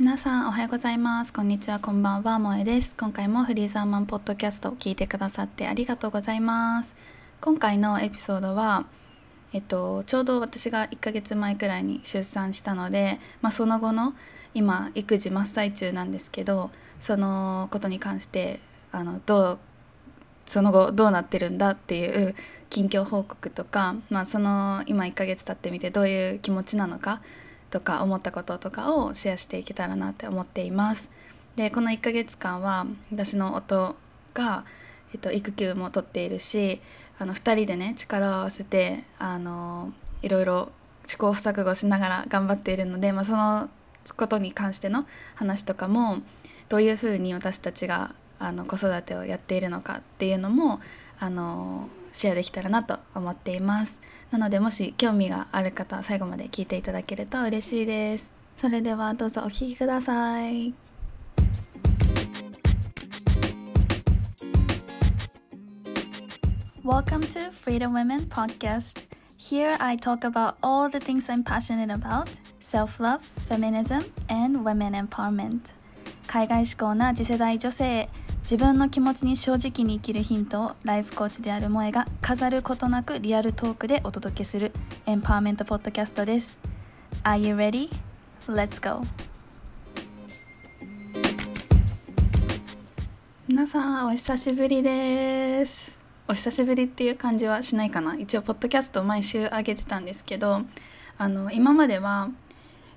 皆さんおはようございます。こんにちはこんばんは萌えです。今回もフリーザーマンポッドキャストを聞いてくださってありがとうございます。今回のエピソードはえっとちょうど私が1ヶ月前くらいに出産したのでまあ、その後の今育児真っ最中なんですけどそのことに関してあのどうその後どうなってるんだっていう近況報告とか、まあ、その今1ヶ月経ってみてどういう気持ちなのかとか思ったこととかをシェアしていけたらなって思っています。でこの1ヶ月間は私の夫が、えっと、育休も取っているしあの2人でね力を合わせてあのいろいろ試行錯誤しながら頑張っているので、まあ、そのことに関しての話とかもどういうふうに私たちがあの子育てをやっているのかっていうのもあのシェアできたらなと思っていますなのでもし興味がある方最後まで聞いていただけると嬉しいですそれではどうぞお聴きください Welcome to Freedom Women Podcast. Here I talk about all the things I'm passionate about self love, feminism, and women empowerment. 海外志向な次世代女性自分の気持ちに正直に生きるヒントをライフコーチである萌が飾ることなくリアルトークでお届けするエンパワーメントポッドキャストです。Are you ready? Let's go! 皆さんお久しぶりです。お久しぶりっていう感じはしないかな一応ポッドキャスト毎週上げてたんですけどあの今までは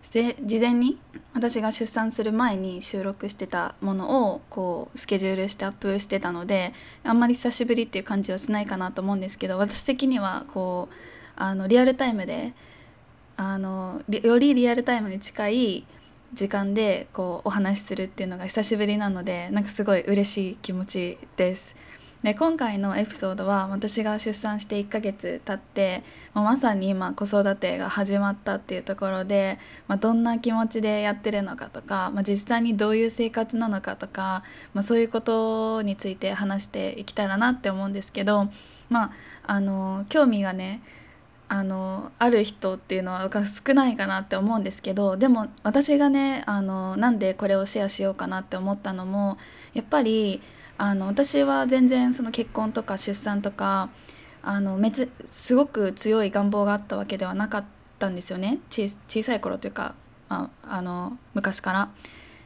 事前に私が出産する前に収録してたものをこうスケジュールしてアップしてたのであんまり久しぶりっていう感じはしないかなと思うんですけど私的にはこうあのリアルタイムであのよりリアルタイムに近い時間でこうお話しするっていうのが久しぶりなのでなんかすごい嬉しい気持ちです。で今回のエピソードは私が出産して1ヶ月経ってまさに今子育てが始まったっていうところで、まあ、どんな気持ちでやってるのかとか、まあ、実際にどういう生活なのかとか、まあ、そういうことについて話していけたらなって思うんですけど、まあ、あの興味がねあのある人っていうのは少ないかなって思うんですけどでも私がねあのなんでこれをシェアしようかなって思ったのもやっぱりあの私は全然その結婚とか出産とかあのめつすごく強い願望があったわけではなかったんですよね小さい頃というか、まあ、あの昔から。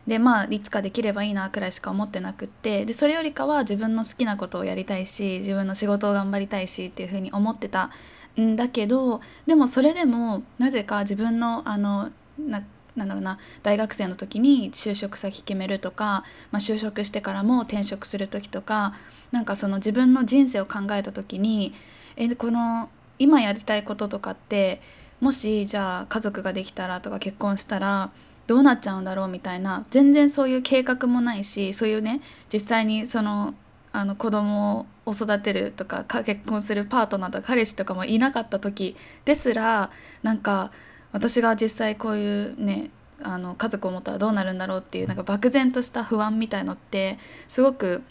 でまあいつかできればいいなくらいしか思ってなくってでそれよりかは自分の好きなことをやりたいし自分の仕事を頑張りたいしっていうふうに思ってたんだけどでもそれでもなぜか自分のあのななんだろうな大学生の時に就職先決めるとか、まあ、就職してからも転職する時とかなんかその自分の人生を考えた時にえこの今やりたいこととかってもしじゃあ家族ができたらとか結婚したらどうなっちゃうんだろうみたいな全然そういう計画もないしそういうね実際にそのあの子供を育てるとか結婚するパートナーとか彼氏とかもいなかった時ですらなんか私が実際こういうねあの家族を持ったらどうなるんだろうっていうなんか漠然とした不安みたいのってすごく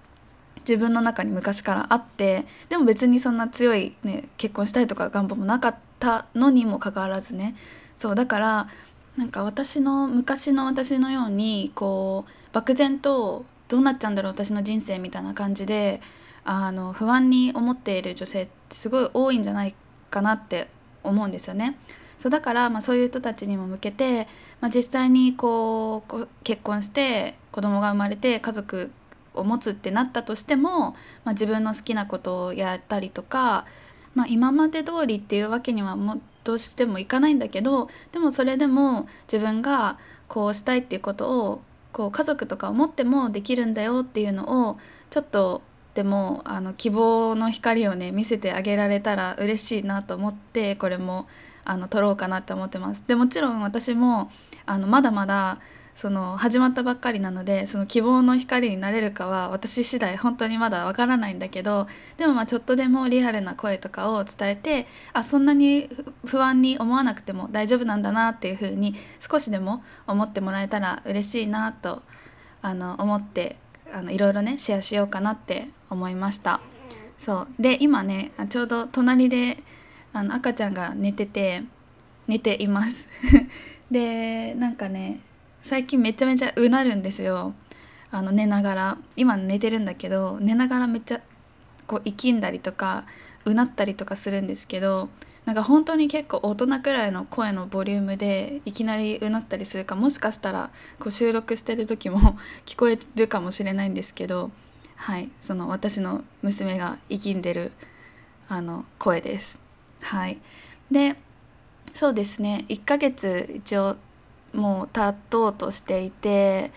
自分の中に昔からあってでも別にそんな強い、ね、結婚したいとか願望もなかったのにもかかわらずねそうだからなんか私の昔の私のようにこう漠然とどうなっちゃうんだろう私の人生みたいな感じであの不安に思っている女性ってすごい多いんじゃないかなって思うんですよね。そうだから、まあ、そういう人たちにも向けて、まあ、実際にこう結婚して子供が生まれて家族を持つってなったとしても、まあ、自分の好きなことをやったりとか、まあ、今まで通りっていうわけにはもどうしてもいかないんだけどでもそれでも自分がこうしたいっていうことをこう家族とか思ってもできるんだよっていうのをちょっとでもあの希望の光をね見せてあげられたら嬉しいなと思ってこれもあの撮ろうかなって思ってます。でもちろん私もあのまだまだその始まったばっかりなのでその希望の光になれるかは私次第本当にまだわからないんだけどでもまあちょっとでもリアルな声とかを伝えてあそんなに不安に思わなくても大丈夫なんだなっていうふうに少しでも思ってもらえたら嬉しいなとあの思ってあのいろいろねシェアしようかなって思いました。そうで今ねちょうど隣であの赤ちゃんが寝てて寝ています。でなんかね最近めちゃめちゃうなるんですよ。あの寝ながら。今寝てるんだけど寝ながらめっちゃこう生きんだりとかうなったりとかするんですけどなんか本当に結構大人くらいの声のボリュームでいきなりうなったりするかもしかしたらこう収録してる時も 聞こえるかもしれないんですけどはいその私の娘が生きんでるあの声です。はい。でそうですね。1ヶ月一応もう経とうとしていて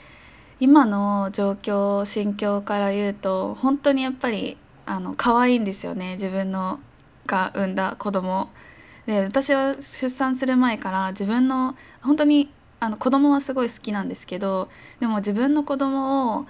今の状況心境から言うと本当にやっぱりあの可愛いんですよね。自分のが産んだ子供。で私は出産する前から自分の本当にあの子供はすごい好きなんですけどでも自分の子供を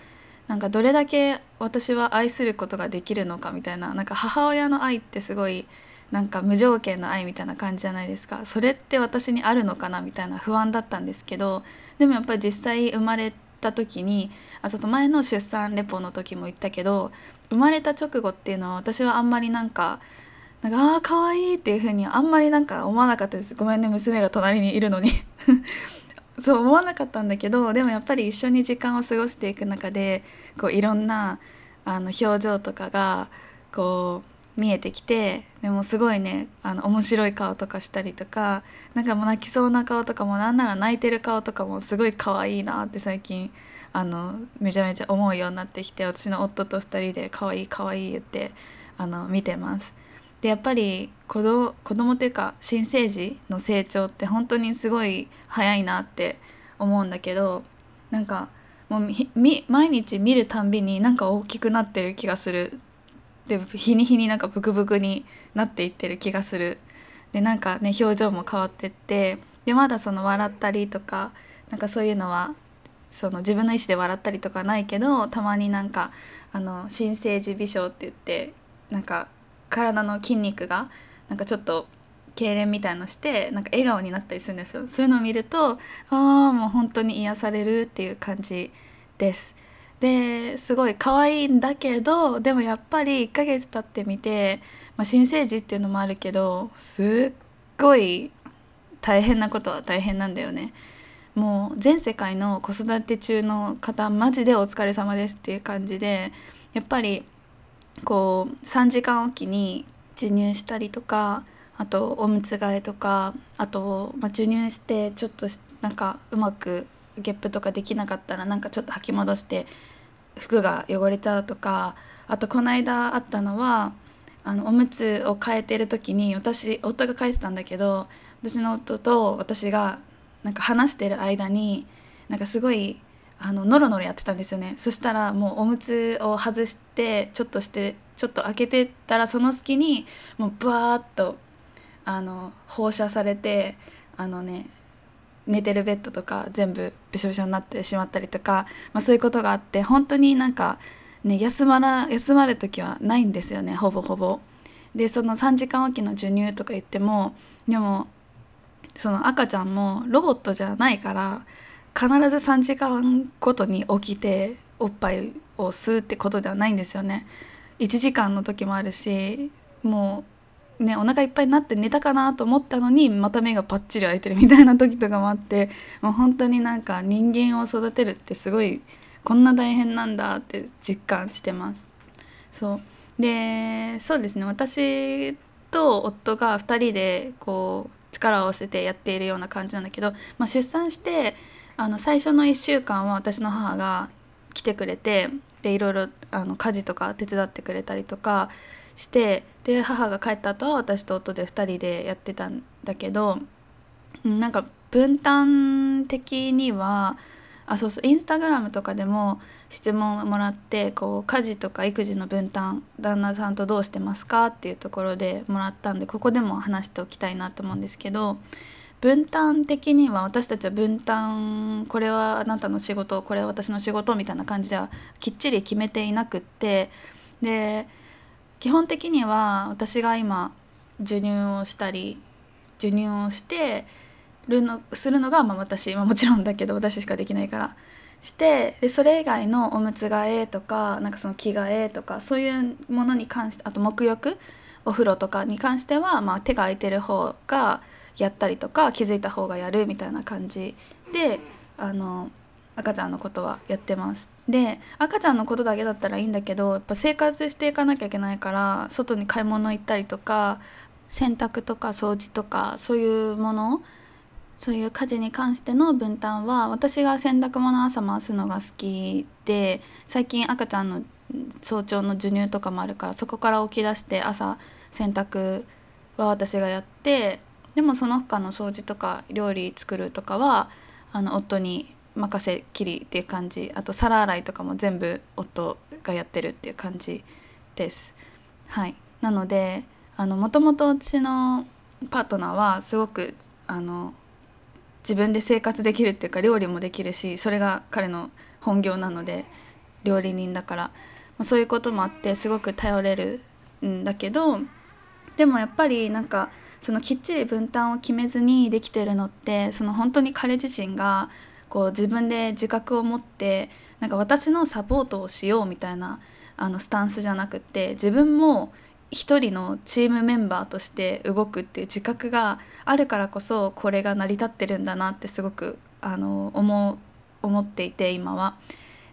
なんかどれだけ私は愛することができるのかみたいななんか母親の愛ってすごいなんか無条件の愛みたいな感じじゃないですか。それって私にあるのかなみたいな不安だったんですけどでもやっぱり実際生まれた時にあちょっと前の出産レポの時も言ったけど生まれた直後っていうのは私はあんまりなんかなんかああ可愛いっていう風にあんまりなんか思わなかったです。ごめんね娘が隣にいるのに。そう思わなかったんだけどでもやっぱり一緒に時間を過ごしていく中でこういろんなあの表情とかがこう見えてきてでもすごいねあの面白い顔とかしたりとかなんかもう泣きそうな顔とかもなんなら泣いてる顔とかもすごい可愛いなって最近あのめちゃめちゃ思うようになってきて私の夫と2人で可愛い可愛い言ってあの見てます。でやっぱり子供子供というか新生児の成長って本当にすごい早いなって思うんだけどなんかもう毎日見るたんびになんか大きくなってる気がするで日に日になんかブクブクになっていってる気がする。でなんかね表情も変わってってでまだその笑ったりとかなんかそういうのはその自分の意思で笑ったりとかないけどたまになんかあの新生児微笑って言ってなんか体の筋肉がなんかちょっと痙攣みたいのしてなんか笑顔になったりするんですよ。そういうのを見るとああもう本当に癒されるっていう感じです。ですごい可愛いんだけどでもやっぱり1ヶ月経ってみて、まあ、新生児っていうのもあるけどすっごい大変なことは大変なんだよね。もう全世界の子育て中の方マジでお疲れ様ですっていう感じでやっぱりこう3時間おきに授乳したりとかあとおむつ替えとかあと、まあ、授乳してちょっとなんかうまくゲップとかできなかったらなんかちょっと吐き戻して服が汚れちゃうとかあとこの間あったのはあのおむつを替えてる時に私夫が替えてたんだけど私の夫と私がなんか話してる間になんかすごいあのノロノロやってたんですよね。そしたらもうおむつを外してちょっとしてちょっと開けてたらその隙にもうブワーッとあの放射されてあのね寝てるベッドとか全部びしょびしょになってしまったりとか、まあ、そういうことがあって本当になんかね休まら休まる時はないんですよねほぼほぼ。でその3時間おきの授乳とか言ってもでもその赤ちゃんもロボットじゃないから必ず3時間ごとに起きておっぱいを吸うってことではないんですよね。1時間の時もあるしもうねお腹いっぱいになって寝たかなと思ったのにまた目がパッチリ開いてるみたいな時とかもあってもう本当になんか人間を育てるってすごいこんな大変なんだって実感してます。そうでそうですね私と夫が2人でこう力を合わせてやっているような感じなんだけど、まあ、出産してあの最初の1週間は私の母が来てくれてでいろいろあの家事とか手伝ってくれたりとかしてで母が帰った後は私と夫で2人でやってたんだけどなんか分担的にはあそうそうインスタグラムとかでも質問をもらってこう家事とか育児の分担旦那さんとどうしてますかっていうところでもらったんでここでも話しておきたいなと思うんですけど分担的には私たちは分担これはあなたの仕事これは私の仕事みたいな感じではきっちり決めていなくってで基本的には私が今授乳をしたり授乳をしてるのするのがまあ私、まあ、もちろんだけど私しかできないからしてでそれ以外のおむつ替えとかなんかその着替えとかそういうものに関してあと沐浴お風呂とかに関しては、まあ、手が空いてる方がやったりとか気づいた方がやるみたいな感じであの赤ちゃんのことはやってます。で赤ちゃんのことだけだったらいいんだけどやっぱ生活していかなきゃいけないから外に買い物行ったりとか洗濯とか掃除とかそういうものそういう家事に関しての分担は私が洗濯物朝回すのが好きで最近赤ちゃんの早朝の授乳とかもあるからそこから起き出して朝洗濯は私がやってでもその他の掃除とか料理作るとかはあの夫に任せきりっていう感じ。あと皿洗いとかも全部夫がやってるっていう感じです。はい。なのでもともと私のパートナーはすごくあの自分で生活できるっていうか料理もできるしそれが彼の本業なので料理人だから、ま、そういうこともあってすごく頼れるんだけどでもやっぱりなんかそのきっちり分担を決めずにできてるのってその本当に彼自身がこう自分で自覚を持ってなんか私のサポートをしようみたいなあのスタンスじゃなくって自分も一人のチームメンバーとして動くっていう自覚があるからこそこれが成り立ってるんだなってすごくあの思思っていて今は。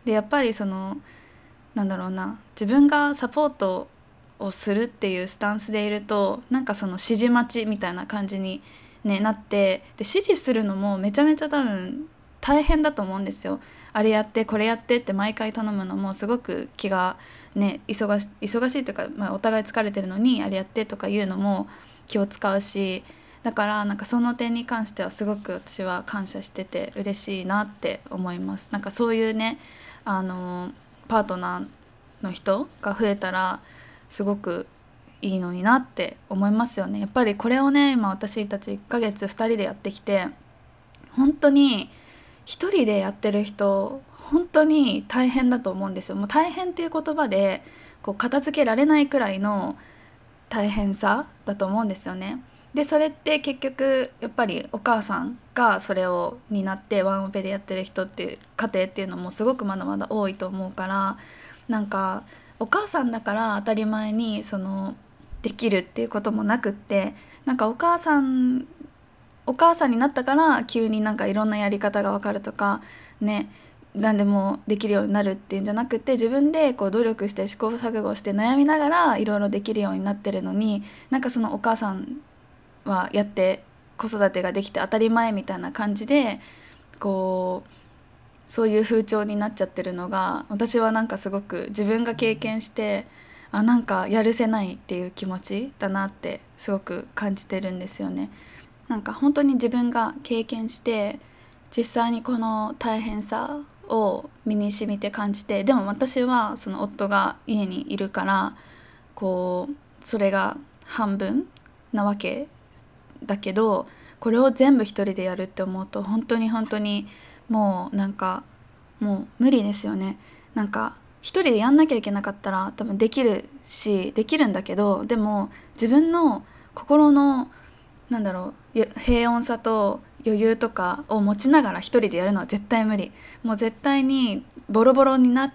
でやっぱりそのなんだろうな自分がサポートをするっていうスタンスでいるとなんかその指示待ちみたいな感じに、ね、なってで指示するのもめちゃめちゃ多分大変だと思うんですよ。あれやってこれやってって毎回頼むのもすごく気がね忙し忙しいというか、まあ、お互い疲れてるのにあれやってとか言うのも気を使うしだからなんかその点に関してはすごく私は感謝してて嬉しいなって思います。なんかそういうねあのパートナーの人が増えたらすごくいいのになって思いますよね。やっぱりこれをね今私たち1ヶ月2人でやってきて本当に一人でやってる人本当に大変だと思うんですよもう大変っていう言葉でこう片付けられないくらいの大変さだと思うんですよね。でそれって結局やっぱりお母さんがそれを担ってワンオペでやってる人っていう家庭っていうのもすごくまだまだ多いと思うからなんかお母さんだから当たり前にそのできるっていうこともなくってなんかお母さんお母さんになったから急になんかいろんなやり方が分かるとかね何でもできるようになるっていうんじゃなくて自分でこう努力して試行錯誤して悩みながらいろいろできるようになってるのになんかそのお母さんはやって子育てができて当たり前みたいな感じでこうそういう風潮になっちゃってるのが私はなんかすごく自分が経験してあなんかやるせないっていう気持ちだなってすごく感じてるんですよね。なんか本当に自分が経験して実際にこの大変さを身に染みて感じてでも私はその夫が家にいるからこうそれが半分なわけだけどこれを全部一人でやるって思うと本当に本当にもうなんかもう無理ですよね。なんか一人でやんなきゃいけなかったら多分できるしできるんだけどでも自分の心のなんだろう平穏さと余裕とかを持ちながら一人でやるのは絶対無理もう絶対にボロボロになっ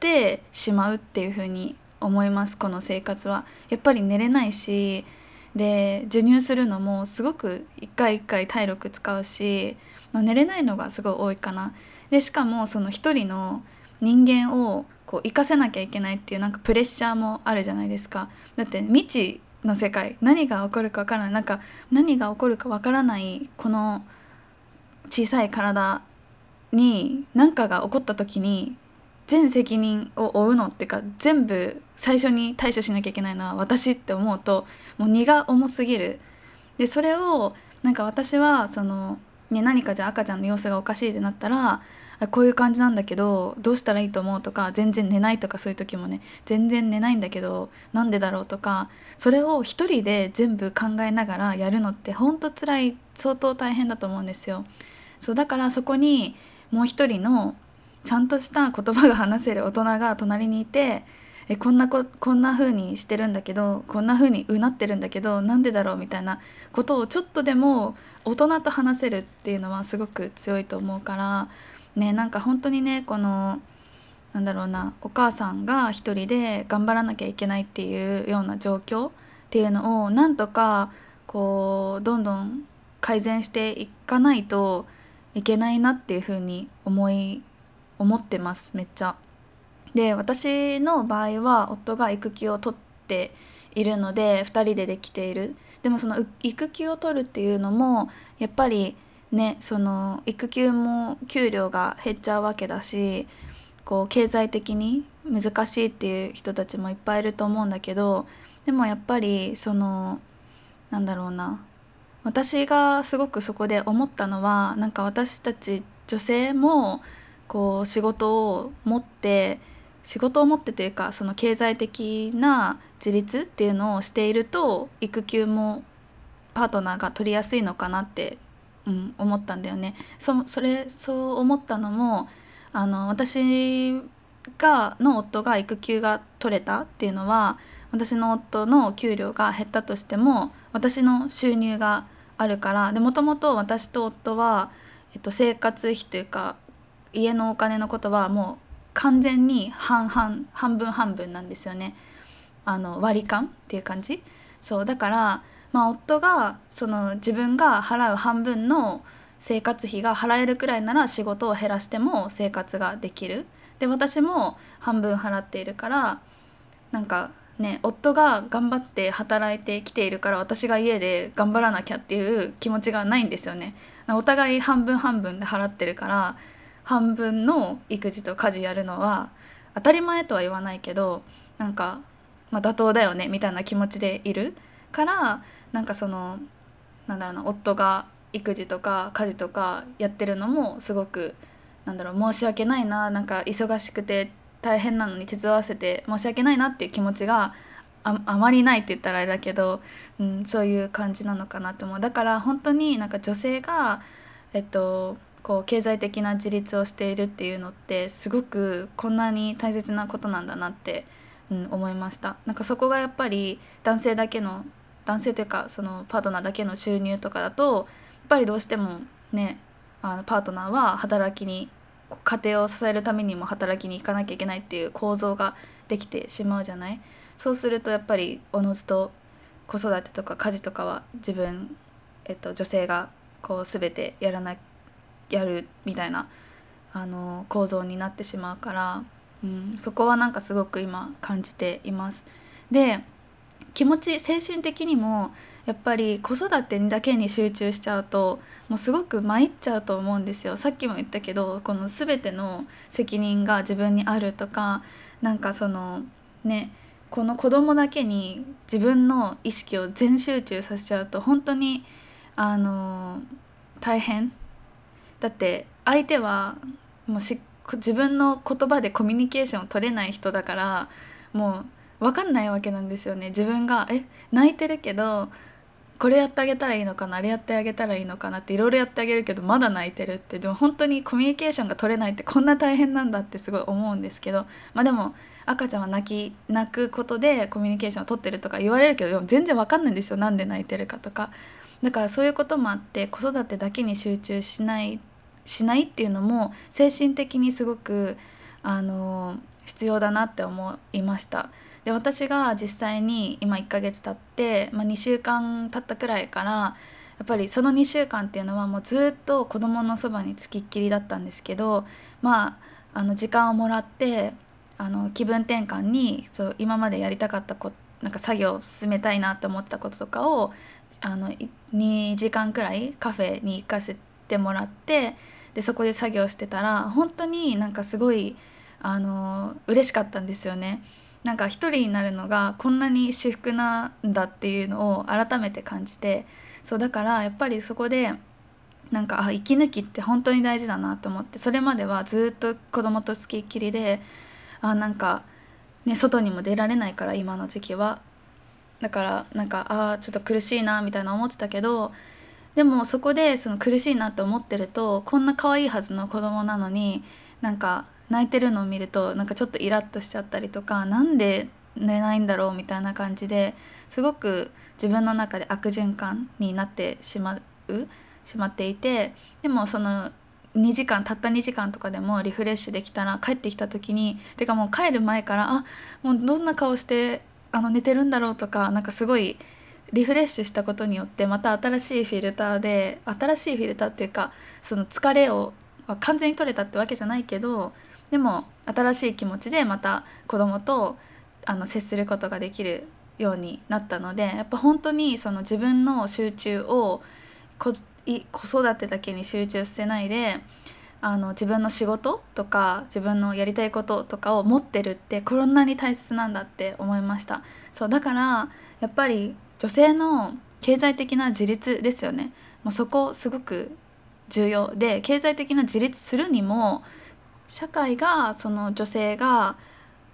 てしまうっていう風に思いますこの生活はやっぱり寝れないしで授乳するのもすごく一回一回体力使うし寝れないのがすごい多いかな。でしかもその一人の人間をこう活かせなきゃいけないっていうなんかプレッシャーもあるじゃないですか。だって未知の世界何が起こるか分からない。なんか何が起こるか分からないこの小さい体に何かが起こった時に全責任を負うのっていうか全部最初に対処しなきゃいけないのは私って思うともう荷が重すぎる。でそれをなんか私はその、ね、何かじゃあ赤ちゃんの様子がおかしいってなったらこういう感じなんだけどどうしたらいいと思うとか全然寝ないとかそういう時もね全然寝ないんだけどなんでだろうとかそれを一人で全部考えながらやるのってほんと辛い相当大変だと思うんですよ。そうだからそこにもう一人のちゃんとした言葉が話せる大人が隣にいてえこんなここんな風にしてるんだけどこんな風にうなってるんだけどなんでだろうみたいなことをちょっとでも大人と話せるっていうのはすごく強いと思うからねなんか本当にねこのなんだろうなお母さんが一人で頑張らなきゃいけないっていうような状況っていうのをなんとかこうどんどん改善していかないといけないなっていうふうに思い思ってますめっちゃ。で私の場合は夫が育休を取っているので2人でできている。でもその育休を取るっていうのもやっぱりねその育休も給料が減っちゃうわけだしこう経済的に難しいっていう人たちもいっぱいいると思うんだけどでもやっぱりそのなんだろうな。私がすごくそこで思ったのはなんか私たち女性もこう仕事を持って仕事を持ってというかその経済的な自立っていうのをしていると育休もパートナーが取りやすいのかなって、うん、思ったんだよね。そそれそう思ったのもあの私がの夫が育休が取れたっていうのは私の夫の給料が減ったとしても私の収入があるからでもともと私と夫は、えっと、生活費というか家のお金のことはもう完全に半々半分半分なんですよね。あの割り勘っていう感じ。そうだからまあ夫がその自分が払う半分の生活費が払えるくらいなら仕事を減らしても生活ができる。で私も半分払っているからなんかね夫が頑張って働いてきているから私が家で頑張らなきゃっていう気持ちがないんですよね。お互い半分半分で払ってるから半分の育児と家事やるのは当たり前とは言わないけどなんか、まあ、妥当だよねみたいな気持ちでいるからなんかそのなんだろうな夫が育児とか家事とかやってるのもすごくなんだろう申し訳ないななんか忙しくて大変なのに手伝わせて申し訳ないなっていう気持ちがああまりないって言ったらあれだけど、うん、そういう感じなのかなと思う。だから本当になんか女性がえっとこう経済的な自立をしているっていうのってすごくこんなに大切なことなんだなって、うん、思いました。なんかそこがやっぱり男性だけの男性というかそのパートナーだけの収入とかだとやっぱりどうしてもねあのパートナーは働きに家庭を支えるためにも働きに行かなきゃいけないっていう構造ができてしまうじゃない？そうするとやっぱりおのずと子育てとか家事とかは自分、えっと、女性がこう全てやらなきゃやるみたいなあの構造になってしまうから、うん、そこはなんかすごく今感じています。で気持ち精神的にもやっぱり子育てだけに集中しちゃうともうすごく参っちゃうと思うんですよさっきも言ったけどこの全ての責任が自分にあるとかなんかそのねこの子供だけに自分の意識を全集中させちゃうと本当にあの大変だって相手はもうし自分の言葉でコミュニケーションを取れない人だからもう分かんないわけなんですよね。自分がえ泣いてるけどこれやってあげたらいいのかなあれやってあげたらいいのかなっていろいろやってあげるけどまだ泣いてるってでも本当にコミュニケーションが取れないってこんな大変なんだってすごい思うんですけどまあでも赤ちゃんは泣き泣くことでコミュニケーションを取ってるとか言われるけど全然わかんないんですよ。なんで泣いてるかとか。だからそういうこともあって子育てだけに集中しないしないっていうのも精神的にすごくあの必要だなって思いました。で私が実際に今1ヶ月経って、まあ、2週間経ったくらいからやっぱりその2週間っていうのはもうずっと子供のそばにつきっきりだったんですけどまああの時間をもらってあの気分転換にそう今までやりたかったこなんか作業を進めたいなと思ったこととかをあの2時間くらいカフェに行かせてもらってでそこで作業してたら本当になんかすごいあの嬉しかったんですよね。なんか一人になるのがこんなに至福なんだっていうのを改めて感じてそうだからやっぱりそこでなんかあ息抜きって本当に大事だなと思ってそれまではずっと子供とつきっきりであなんか、ね、外にも出られないから今の時期はだからなんかあちょっと苦しいなみたいな思ってたけどでもそこでその苦しいなって思ってるとこんな可愛いはずの子供なのになんか泣いてるのを見るとなんかちょっとイラッとしちゃったりとかなんで寝ないんだろうみたいな感じですごく自分の中で悪循環になってしまうしまっていてでもその2時間たった2時間とかでもリフレッシュできたら帰ってきた時にてかもう帰る前からあもうどんな顔してあの寝てるんだろうとかなんかすごいリフレッシュしたことによってまた新しいフィルターで新しいフィルターっていうかその疲れを完全に取れたってわけじゃないけどでも新しい気持ちでまた子供とあの接することができるようになったのでやっぱ本当にその自分の集中を子育てだけに集中してないであの自分の仕事とか自分のやりたいこととかを持ってるってこんなに大切なんだって思いました。そうだからやっぱり女性の経済的な自立ですよね。もうそこすごく重要で経済的な自立するにも社会がその女性が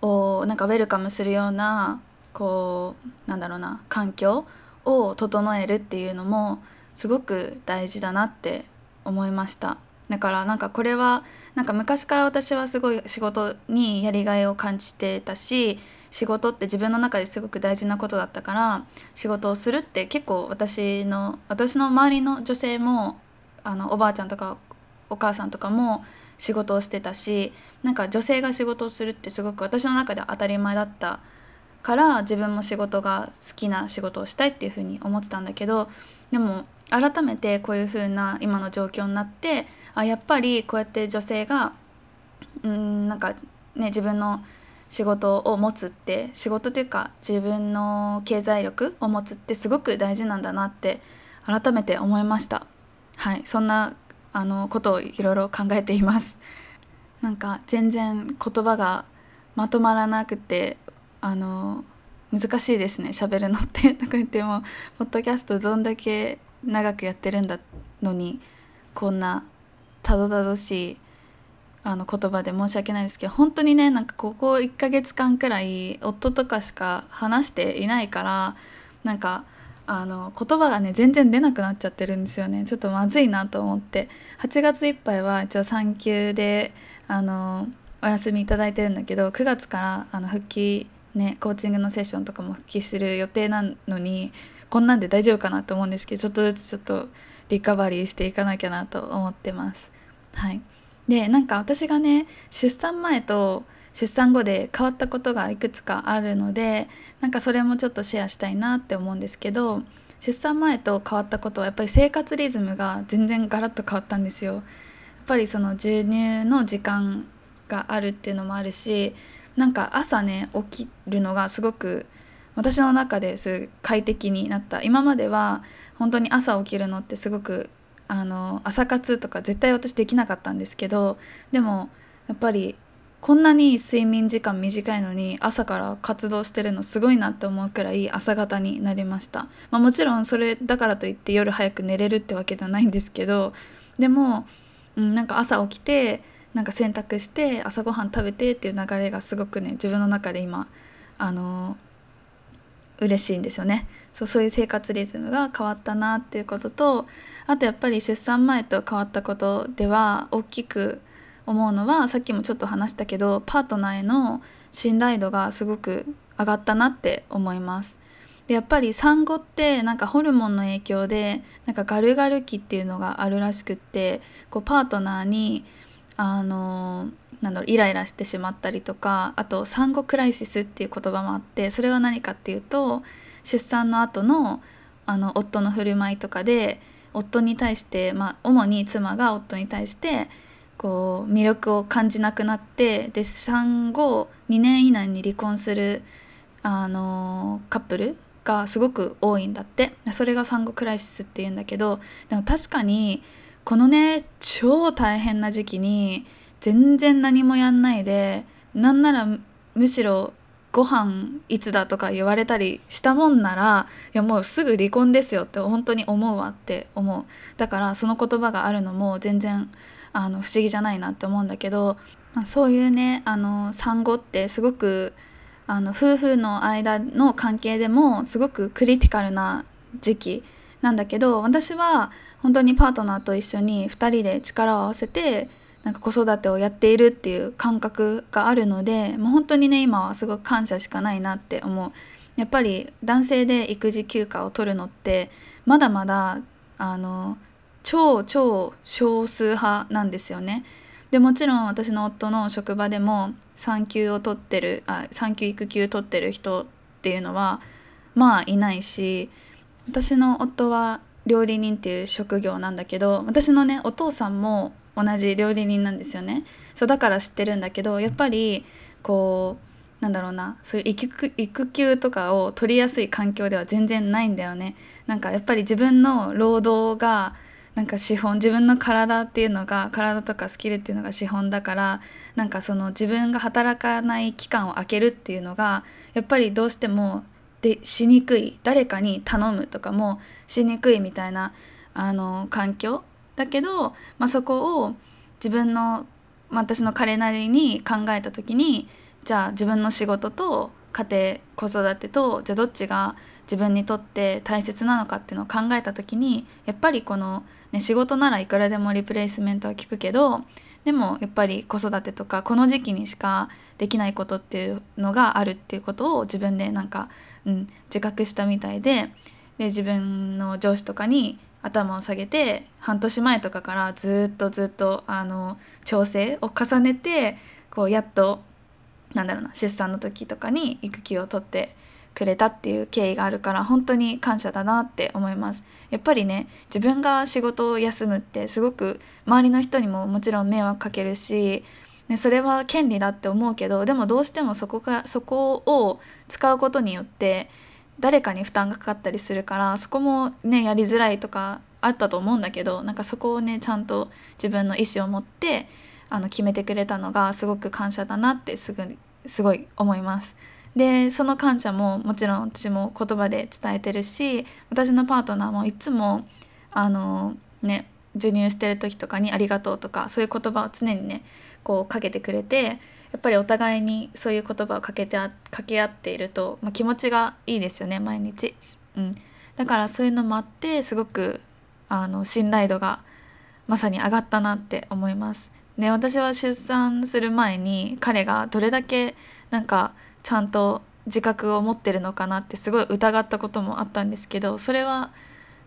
をなんかウェルカムするようなこうなんだろうな環境を整えるっていうのもすごく大事だなって思いました。だからなんかこれはなんか昔から私はすごい仕事にやりがいを感じてたし仕事って自分の中ですごく大事なことだったから仕事をするって結構私の私の周りの女性もあのおばあちゃんとかお母さんとかも仕事をしてたしなんか女性が仕事をするってすごく私の中では当たり前だったから自分も仕事が好きな仕事をしたいっていうふうに思ってたんだけどでも改めてこういうふうな今の状況になってあやっぱりこうやって女性がうんなんかね自分の仕事を持つって仕事というか自分の経済力を持つってすごく大事なんだなって改めて思いました。はい。そんなあのことをいろいろ考えています。なんか全然言葉がまとまらなくてあの難しいですね。喋るのって。とか言ってもポッドキャストどんだけ長くやってるんだのにこんなたどたどしいあの言葉で申し訳ないですけど本当にねなんかここ1ヶ月間くらい夫とかしか話していないからなんかあの言葉がね全然出なくなっちゃってるんですよね。ちょっとまずいなと思って。8月いっぱいは一応産休であのお休みいただいてるんだけど9月からあの復帰ねコーチングのセッションとかも復帰する予定なのにこんなんで大丈夫かなと思うんですけどちょっとずつちょっとリカバリーしていかなきゃなと思ってます。はい、でなんか私がね出産前と出産後で変わったことがいくつかあるのでなんかそれもちょっとシェアしたいなって思うんですけど出産前と変わったことはやっぱり生活リズムが全然ガラッと変わったんですよ。やっぱりその授乳の時間があるっていうのもあるしなんか朝ね起きるのがすごく私の中です快適になった今までは本当に朝起きるのってすごくあの朝活とか絶対私できなかったんですけどでもやっぱりこんなに睡眠時間短いのに朝から活動してるのすごいなって思うくらい朝方になりました、まあ、もちろんそれだからといって夜早く寝れるってわけではないんですけどでも、うん、なんか朝起きてなんか洗濯して朝ごはん食べてっていう流れがすごくね自分の中で今あの嬉しいんですよね。そうそういう生活リズムが変わったなっていうこととあとやっぱり出産前と変わったことでは大きく思うのはさっきもちょっと話したけどパートナーへの信頼度がすごく上がったなって思います。でやっぱり産後ってなんかホルモンの影響でなんかガルガル期っていうのがあるらしくってこうパートナーにあのなんだろうイライラしてしまったりとかあと産後クライシスっていう言葉もあってそれは何かっていうと出産の後のあの夫の振る舞いとかで夫に対して、まあ、主に妻が夫に対してこう魅力を感じなくなってで産後2年以内に離婚するあのカップルがすごく多いんだって。それが産後クライシスっていうんだけどでも確かにこのね超大変な時期に全然何もやんないでなんならむしろご飯いつだとか言われたりしたもんならいやもうすぐ離婚ですよって本当に思うわって思う。だからその言葉があるのも全然あの不思議じゃないなって思うんだけど、まあ、そういうねあの産後ってすごくあの夫婦の間の関係でもすごくクリティカルな時期なんだけど私は本当にパートナーと一緒に2人で力を合わせてなんか子育てをやっているっていう感覚があるのでもう本当にね今はすごく感謝しかないなって思う。やっぱり男性で育児休暇を取るのってまだまだあの超超少数派なんですよね。でもちろん私の夫の職場でも産休を取ってるあ産休育休取ってる人っていうのはまあいないし私の夫は料理人っていう職業なんだけど私のねお父さんも同じ料理人なんですよね。そうだから知ってるんだけどやっぱりこうなんだろうなそういう育育休とかを取りやすい環境では全然ないんだよね。なんかやっぱり自分の労働がなんか資本自分の体っていうのが体とかスキルっていうのが資本だからなんかその自分が働かない期間を空けるっていうのがやっぱりどうしてもでしにくい。誰かに頼むとかもしにくいみたいなあの環境だけど、まあ、そこを自分の、私の彼なりに考えた時にじゃあ自分の仕事と家庭子育てとじゃあどっちが自分にとって大切なのかっていうのを考えた時にやっぱりこの、ね、仕事ならいくらでもリプレイスメントは効くけどでもやっぱり子育てとかこの時期にしかできないことっていうのがあるっていうことを自分でなんか、うん、自覚したみたいでで自分の上司とかに頭を下げて半年前とかからずっとずっとあの調整を重ねてこうやっとなんだろうな出産の時とかに育休を取ってくれたっていう経緯があるから本当に感謝だなって思います。やっぱりね自分が仕事を休むってすごく周りの人にももちろん迷惑かけるし、ね、それは権利だって思うけどでもどうしてもそこかそこを使うことによって誰かに負担がかかったりするからそこもねやりづらいとかあったと思うんだけどなんかそこをねちゃんと自分の意思を持ってあの決めてくれたのがすごく感謝だなってすぐすごい思います。でその感謝ももちろん私も言葉で伝えてるし私のパートナーもいつもあのね授乳してる時とかに「ありがとう」とかそういう言葉を常にねこうかけてくれてやっぱりお互いにそういう言葉をかけて掛け合っていると、まあ、気持ちがいいですよね毎日、うん、だからそういうのもあってすごくあの信頼度がまさに上がったなって思います。で私は出産する前に彼がどれだけなんかちゃんと自覚を持ってるのかなってすごい疑ったこともあったんですけどそれは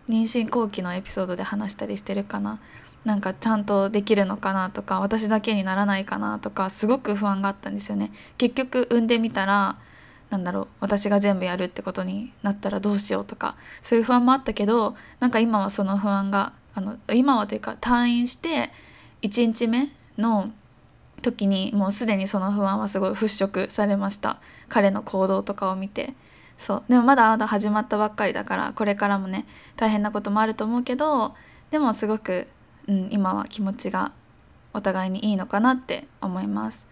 妊娠後期のエピソードで話したりしてるかな。なんかちゃんとできるのかなとか私だけにならないかなとかすごく不安があったんですよね。結局産んでみたらなんだろう私が全部やるってことになったらどうしようとかそういう不安もあったけどなんか今はその不安があの今はというか退院して1日目の時にもうすでにその不安はすごい払拭されました。彼の行動とかを見て。そう。でもまだまだ始まったばっかりだからこれからもね大変なこともあると思うけどでもすごくうん、今は気持ちがお互いにいいのかなって思います。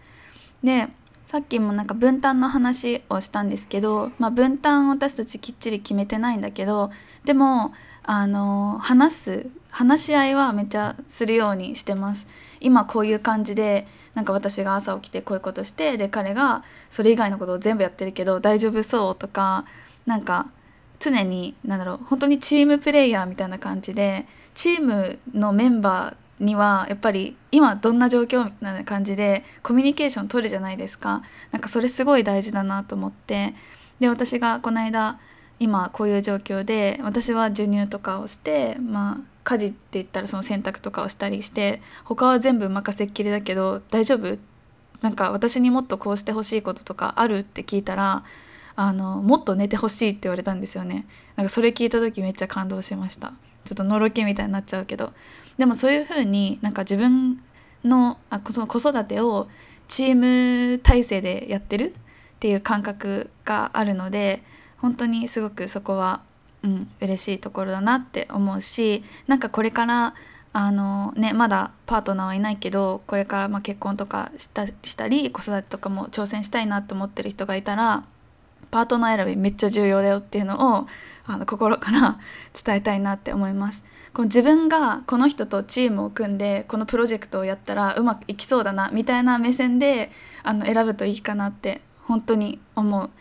でさっきもなんか分担の話をしたんですけど、まあ、分担私たちきっちり決めてないんだけどでもあの話す話し合いはめっちゃするようにしてます。今こういう感じでなんか私が朝起きてこういうことしてで彼がそれ以外のことを全部やってるけど大丈夫そうとかなんか常に何だろう本当にチームプレイヤーみたいな感じでチームのメンバーにはやっぱり今どんな状況みたいな感じでコミュニケーション取るじゃないですか。なんかそれすごい大事だなと思って。で私がこの間今こういう状況で私は授乳とかをしてまあ家事って言ったらその洗濯とかをしたりして他は全部任せっきりだけど大丈夫？なんか私にもっとこうしてほしいこととかある？って聞いたらあのもっと寝てほしいって言われたんですよね。なんかそれ聞いた時めっちゃ感動しました。ちょっとのろけみたいになっちゃうけど。でもそういう風になんか自分のあその子育てをチーム体制でやってるっていう感覚があるので本当にすごくそこは、うん、嬉しいところだなって思うしなんかこれからあのねまだパートナーはいないけどこれからま結婚とかしたしたり子育てとかも挑戦したいなと思ってる人がいたらパートナー選びめっちゃ重要だよっていうのをあの心から 伝えたいなって思います。この自分がこの人とチームを組んでこのプロジェクトをやったらうまくいきそうだなみたいな目線であの選ぶといいかなって本当に思う。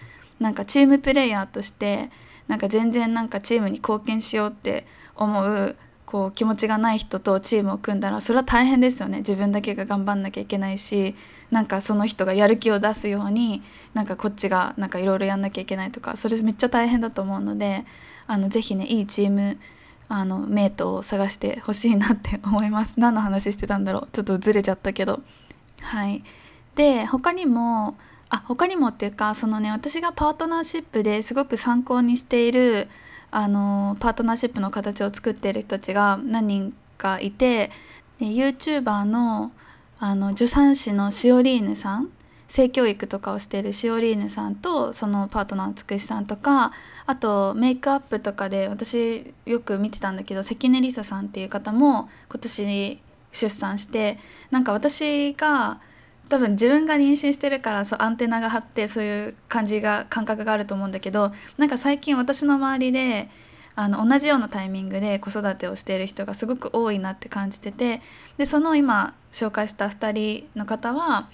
なんかチームプレイヤーとしてなんか全然なんかチームに貢献しようって思うこう気持ちがない人とチームを組んだらそれは大変ですよね。自分だけが頑張んなきゃいけないしなんかその人がやる気を出すようになんかこっちがなんかいろいろやんなきゃいけないとかそれめっちゃ大変だと思うのであのぜひねいいチームあのメイトを探してほしいなって思います。何の話してたんだろう。ちょっとずれちゃったけど。はい。で他にもあ他にもっていうかそのね私がパートナーシップですごく参考にしているあのパートナーシップの形を作っている人たちが何人かいてで YouTuber のあの助産師のシオリーヌさん性教育とかをしているシオリーヌさんとそのパートナーのつくしさんとかあとメイクアップとかで私よく見てたんだけど関根梨沙さんっていう方も今年出産してなんか私が多分自分が妊娠してるからそうアンテナが張ってそういう感じが感覚があると思うんだけどなんか最近私の周りであの同じようなタイミングで子育てをしている人がすごく多いなって感じててでその今紹介した2人の方は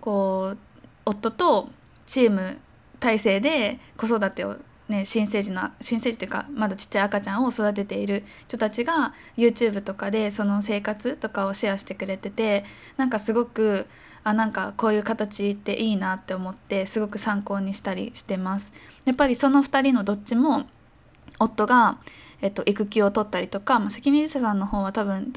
こう夫とチーム体制で子育てをね、新生児の新生児というかまだちっちゃい赤ちゃんを育てている人たちが YouTube とかでその生活とかをシェアしてくれててなんかすごくあなんかこういう形っていいなって思ってすごく参考にしたりしてます。やっぱりその2人のどっちも夫が、えっと、育休を取ったりとか、まあ、関根さんの方は多分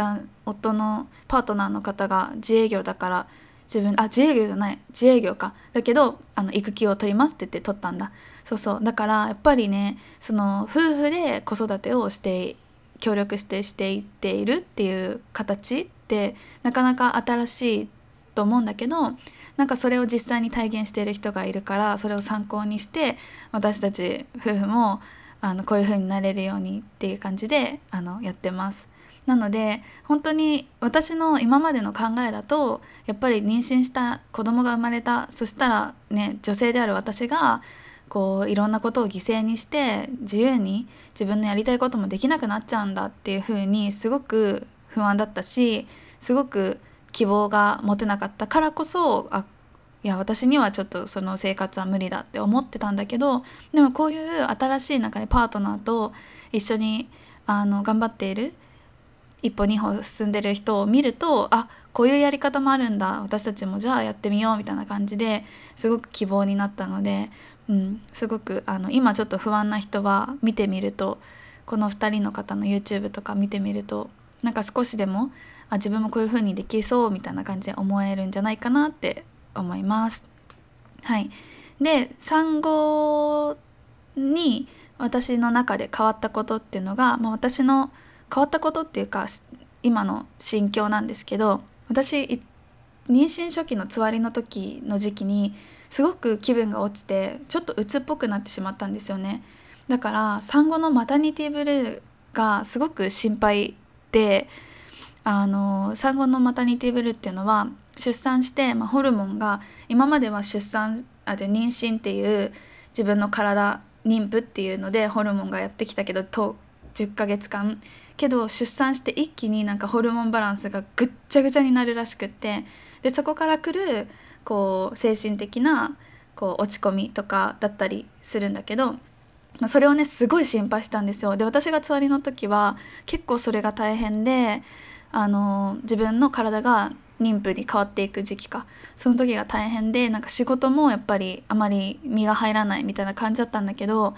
夫のパートナーの方が自営業だから自分あ自営業じゃない自営業か。だけどあの育休を取りますって言って取ったんだ。そうそう。だからやっぱりねその夫婦で子育てをして協力してしていっているっていう形ってなかなか新しいと思うんだけどなんかそれを実際に体現している人がいるからそれを参考にして私たち夫婦もあのこういう風になれるようにっていう感じであのやってます。なので本当に私の今までの考えだとやっぱり妊娠した子供が生まれたそしたらね女性である私がこういろんなことを犠牲にして自由に自分のやりたいこともできなくなっちゃうんだっていうふうにすごく不安だったしすごく希望が持てなかったからこそあいや私にはちょっとその生活は無理だって思ってたんだけどでもこういう新しい中でパートナーと一緒にあの頑張っている一歩二歩進んでる人を見るとあこういうやり方もあるんだ。私たちもじゃあやってみようみたいな感じですごく希望になったので、うん、すごくあの今ちょっと不安な人は見てみるとこの2人の方の YouTube とか見てみるとなんか少しでもあ自分もこういう風にできそうみたいな感じで思えるんじゃないかなって思います。はい、で産後に私の中で変わったことっていうのが、まあ、私の変わったことっていうか今の心境なんですけど私妊娠初期のつわりの時の時期にすごく気分が落ちてちょっと鬱っぽくなってしまったんですよねだから産後のマタニティブルーがすごく心配であの産後のマタニティブルっていうのは出産して、まあ、ホルモンが今までは出産あで妊娠っていう自分の体妊婦っていうのでホルモンがやってきたけどと10ヶ月間けど出産して一気になんかホルモンバランスがぐっちゃぐちゃになるらしくってでそこから来るこう精神的なこう落ち込みとかだったりするんだけど、まあ、それをねすごい心配したんですよ。で私がつわりの時は結構それが大変であの自分の体が妊婦に変わっていく時期かその時が大変でなんか仕事もやっぱりあまり身が入らないみたいな感じだったんだけど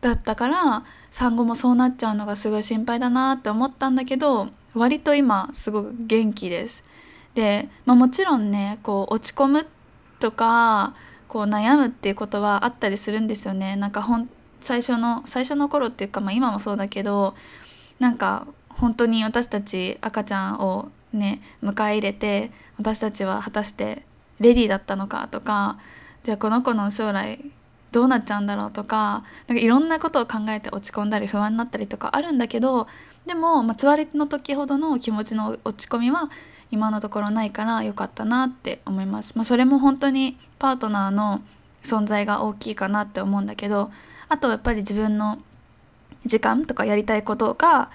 だったから産後もそうなっちゃうのがすごい心配だなって思ったんだけど割と今すごく元気です。で、まあ、もちろんねこう落ち込むとかこう悩むっていうことはあったりするんですよね。なんかほん最初の最初の頃っていうか、まあ、今もそうだけどなんか本当に私たち赤ちゃんをね迎え入れて私たちは果たしてレディーだったのかとかじゃあこの子の将来どうなっちゃうんだろうとかなんかいろんなことを考えて落ち込んだり不安になったりとかあるんだけどでも、まあ、つわりの時ほどの気持ちの落ち込みは今のところないから良かったなって思います。まあ、それも本当にパートナーの存在が大きいかなって思うんだけどあとやっぱり自分の時間とかやりたいことが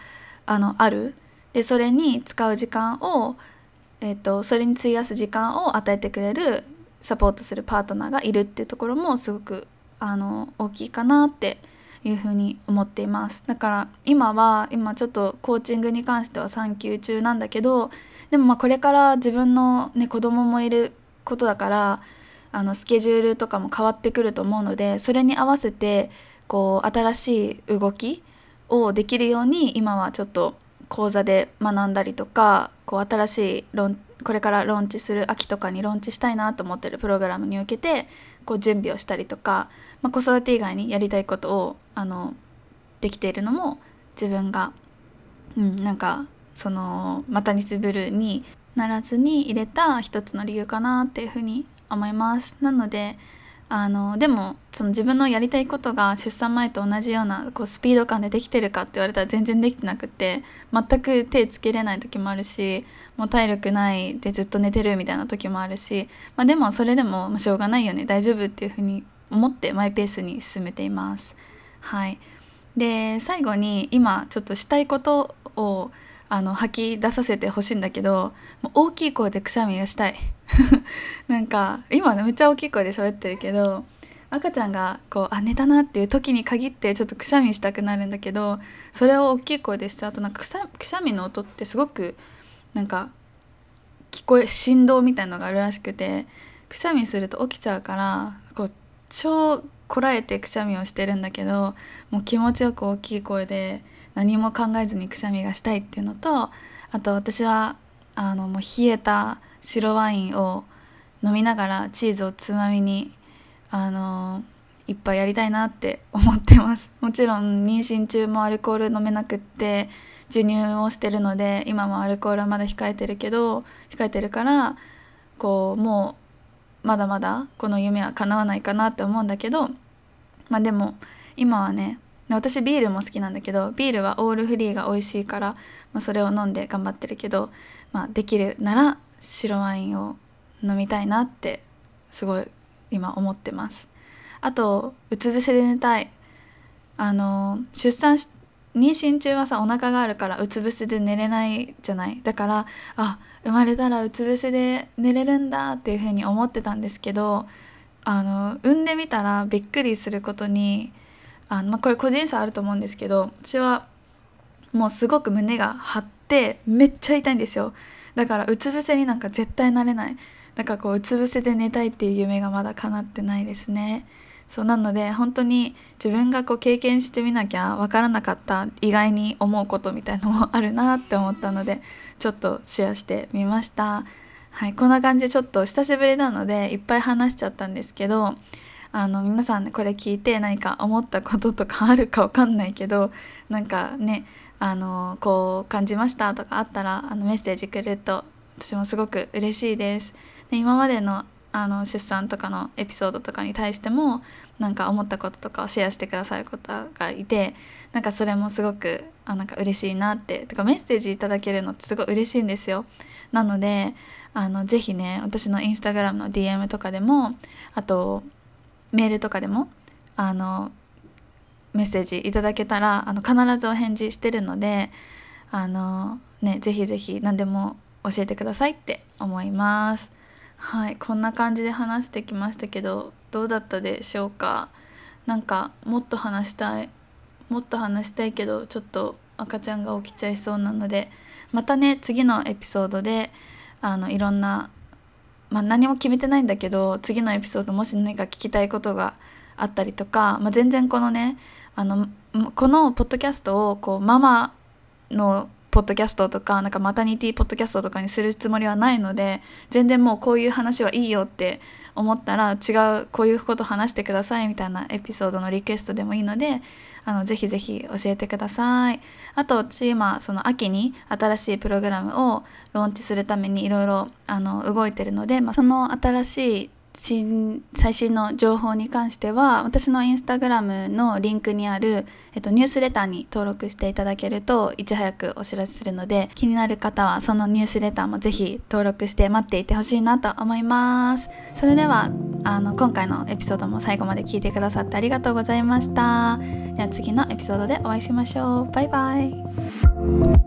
あのある。でそれに使う時間を、えーとそれに費やす時間を与えてくれるサポートするパートナーがいるっていうところもすごくあの大きいかなっていうふうに思っています。だから今は今ちょっとコーチングに関しては産休中なんだけどでもまあこれから自分の、ね、子供もいることだからあのスケジュールとかも変わってくると思うのでそれに合わせてこう新しい動きをできるように今はちょっと講座で学んだりとかこう新しいこれからローンチする秋とかにローンチしたいなと思ってるプログラムに向けてこう準備をしたりとか、まあ、子育て以外にやりたいことをあのできているのも自分が、うん、なんかそのマタニティブルーにならずに入れた一つの理由かなっていうふうに思います。なのであのでもその自分のやりたいことが出産前と同じようなこうスピード感でできてるかって言われたら全然できてなくて全く手つけれない時もあるしもう体力ないでずっと寝てるみたいな時もあるし、まあ、でもそれでも、ま、しょうがないよね大丈夫っていうふうに思ってマイペースに進めています。はい、で最後に今ちょっとしたいことをあの吐き出させてほしいんだけどもう大きい声でくしゃみがしたい。なんか今めっちゃ大きい声で喋ってるけど赤ちゃんがこうあ寝たなっていう時に限ってちょっとくしゃみしたくなるんだけどそれを大きい声でしちゃうとなんかくしゃくしゃみの音ってすごくなんか聞こえ振動みたいのがあるらしくてくしゃみすると起きちゃうからこう超こらえてくしゃみをしてるんだけどもう気持ちよく大きい声で何も考えずにくしゃみがしたいっていうのとあと私はあのもう冷えた白ワインを飲みながらチーズをつまみにあのいっぱいやりたいなって思ってます。もちろん妊娠中もアルコール飲めなくって授乳をしてるので今もアルコールはまだ控えてるけど控えてるからこうもうまだまだこの夢は叶わないかなって思うんだけどまあでも今はね私ビールも好きなんだけどビールはオールフリーが美味しいから、まあ、それを飲んで頑張ってるけど、まあ、できるなら白ワインを飲みたいなってすごい今思ってます。あとうつ伏せで寝たい。あの出産し妊娠中はさお腹があるからうつ伏せで寝れないじゃない。だからあ生まれたらうつ伏せで寝れるんだっていうふうに思ってたんですけどあの産んでみたらびっくりすることにあの、まあ、これ個人差あると思うんですけど私はもうすごく胸が張ってめっちゃ痛いんですよ。だからうつ伏せになんか絶対なれない。だかこううつ伏せで寝たいっていう夢がまだ叶ってないですね。そうなので本当に自分がこう経験してみなきゃわからなかった意外に思うことみたいのもあるなって思ったのでちょっとシェアしてみました。はいこんな感じでちょっと久しぶりなのでいっぱい話しちゃったんですけどあの皆さんこれ聞いて何か思ったこととかあるかわかんないけどなんかねあのこう感じましたとかあったらあのメッセージくれると私もすごく嬉しいです。で今までのあの出産とかのエピソードとかに対してもなんか思ったこととかをシェアしてくださる方がいてなんかそれもすごくあなんか嬉しいなってとかメッセージいただけるのってすごい嬉しいんですよ。なのであのぜひね私のインスタグラムの DM とかでもあとメールとかでもあのメッセージいただけたらあの必ずお返事してるのであのねぜひぜひ何でも教えてくださいって思います。はいこんな感じで話してきましたけどどうだったでしょうか？なんかもっと話したいもっと話したいけどちょっと赤ちゃんが起きちゃいそうなのでまたね次のエピソードであのいろんなまあ、何も決めてないんだけど次のエピソードもし何か聞きたいことがあったりとか、まあ、全然このねあのこのポッドキャストをこうママのポッドキャストとかなんかマタニティポッドキャストとかにするつもりはないので全然もうこういう話はいいよって思ったら違うこういうこと話してくださいみたいなエピソードのリクエストでもいいのであのぜひぜひ教えてください。あと私今その秋に新しいプログラムをローンチするためにいろいろあの動いてるので、まあ、その新しい新最新の情報に関しては私のインスタグラムのリンクにある、えっと、ニュースレターに登録していただけるといち早くお知らせするので気になる方はそのニュースレターもぜひ登録して待っていてほしいなと思います。それではあの今回のエピソードも最後まで聞いてくださってありがとうございましたでは次のエピソードでお会いしましょうバイバイ